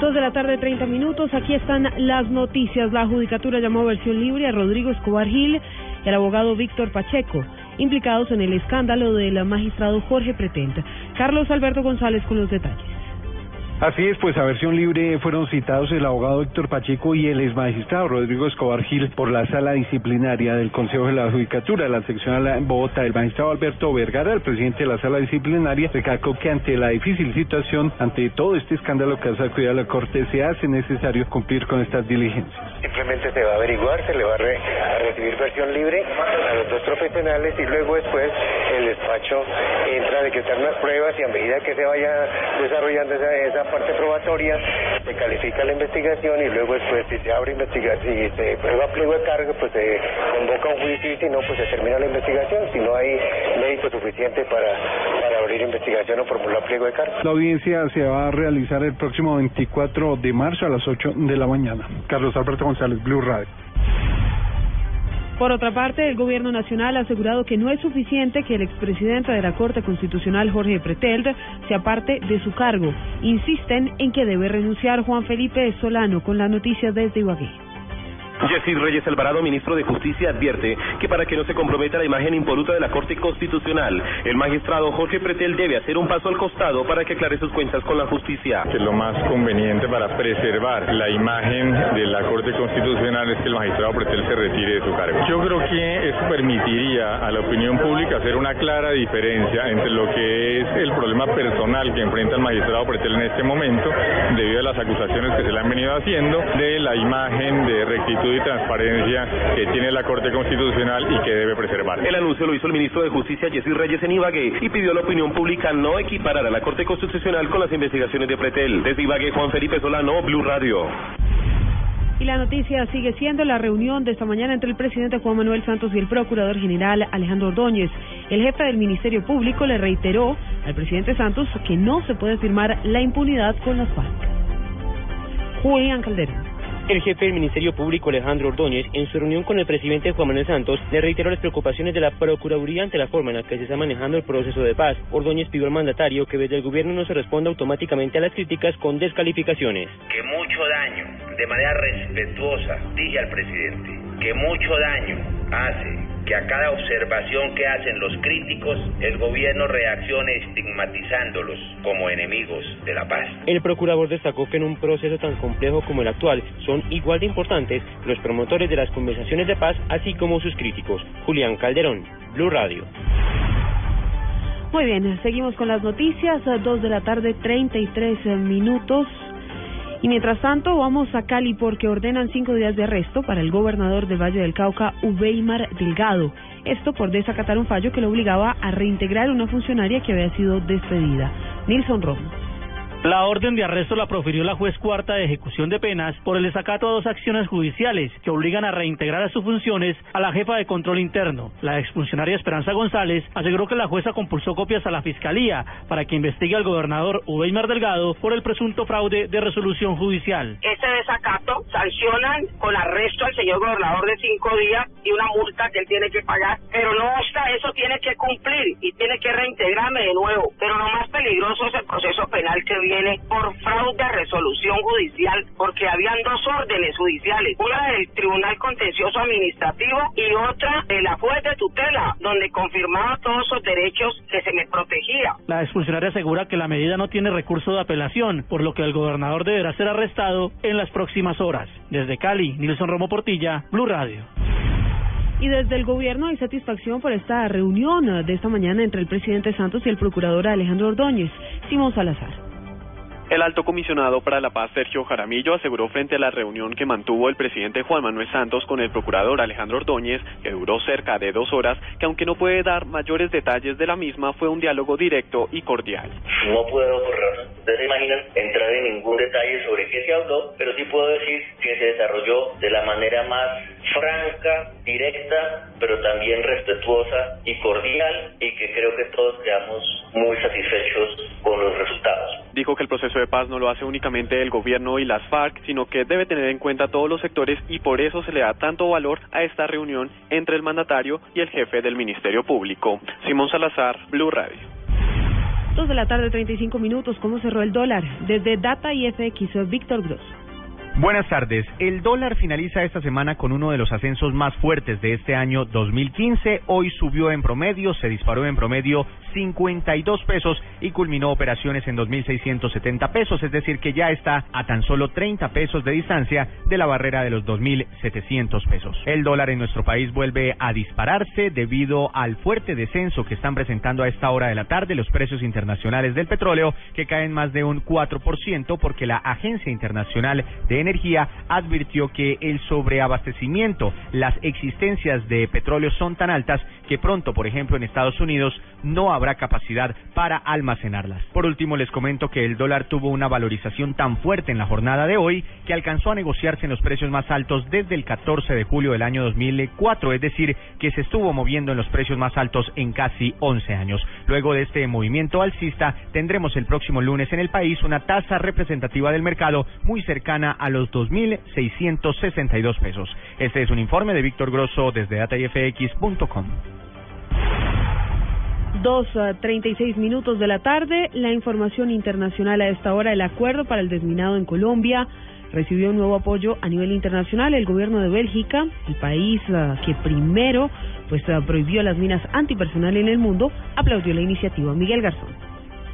Dos de la tarde, 30 minutos. Aquí están las noticias. La Judicatura llamó a versión libre a Rodrigo Escobar Gil y al abogado Víctor Pacheco, implicados en el escándalo del magistrado Jorge Pretenta. Carlos Alberto González con los detalles. Así es, pues a versión libre fueron citados el abogado Héctor Pacheco y el exmagistrado Rodrigo Escobar Gil por la sala disciplinaria del Consejo de la Judicatura, la seccional en Bogotá. El magistrado Alberto Vergara, el presidente de la sala disciplinaria, recalcó que ante la difícil situación, ante todo este escándalo que ha sacudido a la Corte, se hace necesario cumplir con estas diligencias. Simplemente se va a averiguar, se le va a, re- a recibir versión libre a los dos profesionales y luego después el despacho entra a decretar unas pruebas y a medida que se vaya desarrollando esa, esa parte probatoria, se califica la investigación y luego después si se abre investigación, si se prueba pliego de cargo, pues se convoca un juicio y si no, pues se termina la investigación, si no hay mérito suficiente para, para abrir investigación o formular pliego de cargo. La audiencia se va a realizar el próximo 24 de marzo a las 8 de la mañana. Carlos Alberto González, Blue Radio. Por otra parte, el Gobierno Nacional ha asegurado que no es suficiente que el expresidente de la Corte Constitucional, Jorge Preteld, se aparte de su cargo. Insisten en que debe renunciar Juan Felipe Solano con la noticia desde Ibagué. Yesid Reyes Alvarado, ministro de Justicia, advierte que para que no se comprometa la imagen impoluta de la Corte Constitucional, el magistrado Jorge Pretel debe hacer un paso al costado para que aclare sus cuentas con la justicia. que lo más conveniente para preservar la imagen de la Corte Constitucional es que el magistrado Pretel se retire de su cargo. Yo creo que eso permitiría a la opinión pública hacer una clara diferencia entre lo que es el problema personal que enfrenta el magistrado Pretel en este momento, debido a las acusaciones que se le han venido haciendo, de la imagen de rectitud y transparencia que tiene la Corte Constitucional y que debe preservar. El anuncio lo hizo el ministro de Justicia, Yesid Reyes, en Ibagué y pidió a la opinión pública no equiparar a la Corte Constitucional con las investigaciones de Pretel. Desde Ibagué, Juan Felipe Solano, Blue Radio. Y la noticia sigue siendo la reunión de esta mañana entre el presidente Juan Manuel Santos y el procurador general Alejandro Ordóñez. El jefe del Ministerio Público le reiteró al presidente Santos que no se puede firmar la impunidad con las FARC. Julián Calderón. El jefe del Ministerio Público, Alejandro Ordóñez, en su reunión con el presidente Juan Manuel Santos, le reiteró las preocupaciones de la Procuraduría ante la forma en la que se está manejando el proceso de paz. Ordóñez pidió al mandatario que desde el gobierno no se responda automáticamente a las críticas con descalificaciones. que mucho daño, de manera respetuosa, dije al presidente, que mucho daño hace que a cada observación que hacen los críticos, el gobierno reaccione estigmatizándolos como enemigos de la paz. El procurador destacó que en un proceso tan complejo como el actual son igual de importantes los promotores de las conversaciones de paz, así como sus críticos. Julián Calderón, Blue Radio. Muy bien, seguimos con las noticias, a dos de la tarde, 33 minutos. Y mientras tanto, vamos a Cali porque ordenan cinco días de arresto para el gobernador del Valle del Cauca, Ubeimar Delgado. Esto por desacatar un fallo que lo obligaba a reintegrar una funcionaria que había sido despedida. Nilson Romo. La orden de arresto la profirió la juez cuarta de ejecución de penas por el desacato a dos acciones judiciales que obligan a reintegrar a sus funciones a la jefa de control interno. La exfuncionaria Esperanza González aseguró que la jueza compulsó copias a la fiscalía para que investigue al gobernador Ubeimar Delgado por el presunto fraude de resolución judicial. Este desacato sancionan con arresto al señor gobernador de cinco días y una multa que él tiene que pagar. Pero no obsta eso, tiene que cumplir y tiene que reintegrarme de nuevo. Pero lo más peligroso es el proceso penal que viene por fraude a resolución judicial, porque habían dos órdenes judiciales, una del Tribunal Contencioso Administrativo y otra de la juez de tutela, donde confirmaba todos esos derechos que se me protegía. La exfuncionaria asegura que la medida no tiene recurso de apelación, por lo que el gobernador deberá ser arrestado en las próximas horas. Desde Cali, Nilson Romo Portilla, Blue Radio. Y desde el gobierno hay satisfacción por esta reunión de esta mañana entre el presidente Santos y el procurador Alejandro Ordóñez. Simón Salazar. El alto comisionado para la paz, Sergio Jaramillo, aseguró frente a la reunión que mantuvo el presidente Juan Manuel Santos con el procurador Alejandro Ordóñez, que duró cerca de dos horas, que aunque no puede dar mayores detalles de la misma, fue un diálogo directo y cordial. No puedo. ¿Ustedes se imaginan entrar ningún detalle sobre qué se habló, pero sí puedo decir que se desarrolló de la manera más franca, directa, pero también respetuosa y cordial y que creo que todos quedamos muy satisfechos con los resultados. Dijo que el proceso de paz no lo hace únicamente el gobierno y las FARC, sino que debe tener en cuenta todos los sectores y por eso se le da tanto valor a esta reunión entre el mandatario y el jefe del Ministerio Público. Simón Salazar, Blue Radio. Dos de la tarde, 35 minutos. ¿Cómo cerró el dólar? Desde Data y FX, Víctor Gross. Buenas tardes. El dólar finaliza esta semana con uno de los ascensos más fuertes de este año 2015. Hoy subió en promedio, se disparó en promedio 52 pesos y culminó operaciones en 2.670 pesos, es decir, que ya está a tan solo 30 pesos de distancia de la barrera de los 2.700 pesos. El dólar en nuestro país vuelve a dispararse debido al fuerte descenso que están presentando a esta hora de la tarde los precios internacionales del petróleo, que caen más de un 4% porque la Agencia Internacional de Energía advirtió que el sobreabastecimiento, las existencias de petróleo son tan altas que pronto, por ejemplo, en Estados Unidos no habrá capacidad para almacenarlas. Por último, les comento que el dólar tuvo una valorización tan fuerte en la jornada de hoy que alcanzó a negociarse en los precios más altos desde el 14 de julio del año 2004, es decir, que se estuvo moviendo en los precios más altos en casi 11 años. Luego de este movimiento alcista, tendremos el próximo lunes en el país una tasa representativa del mercado muy cercana a los 2.662 pesos. Este es un informe de Víctor Grosso desde datayfx.com. Dos a treinta y seis minutos de la tarde. La información internacional a esta hora. El acuerdo para el desminado en Colombia recibió un nuevo apoyo a nivel internacional. El gobierno de Bélgica, el país ah, que primero pues ah, prohibió las minas antipersonal en el mundo, aplaudió la iniciativa. Miguel Garzón.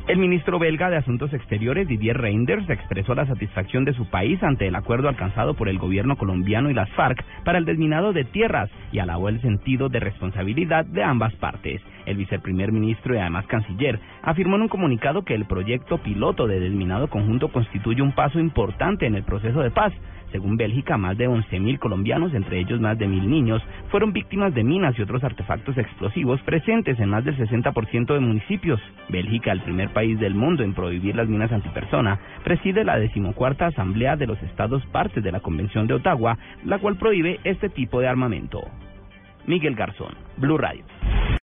El ministro belga de Asuntos Exteriores, Didier Reinders, expresó la satisfacción de su país ante el acuerdo alcanzado por el gobierno colombiano y las FARC para el desminado de tierras y alabó el sentido de responsabilidad de ambas partes. El viceprimer ministro y además canciller afirmó en un comunicado que el proyecto piloto de desminado conjunto constituye un paso importante en el proceso de paz según Bélgica, más de 11.000 colombianos, entre ellos más de 1.000 niños, fueron víctimas de minas y otros artefactos explosivos presentes en más del 60% de municipios. Bélgica, el primer país del mundo en prohibir las minas antipersona, preside la decimocuarta Asamblea de los Estados partes de la Convención de Ottawa, la cual prohíbe este tipo de armamento. Miguel Garzón, Blue Radio.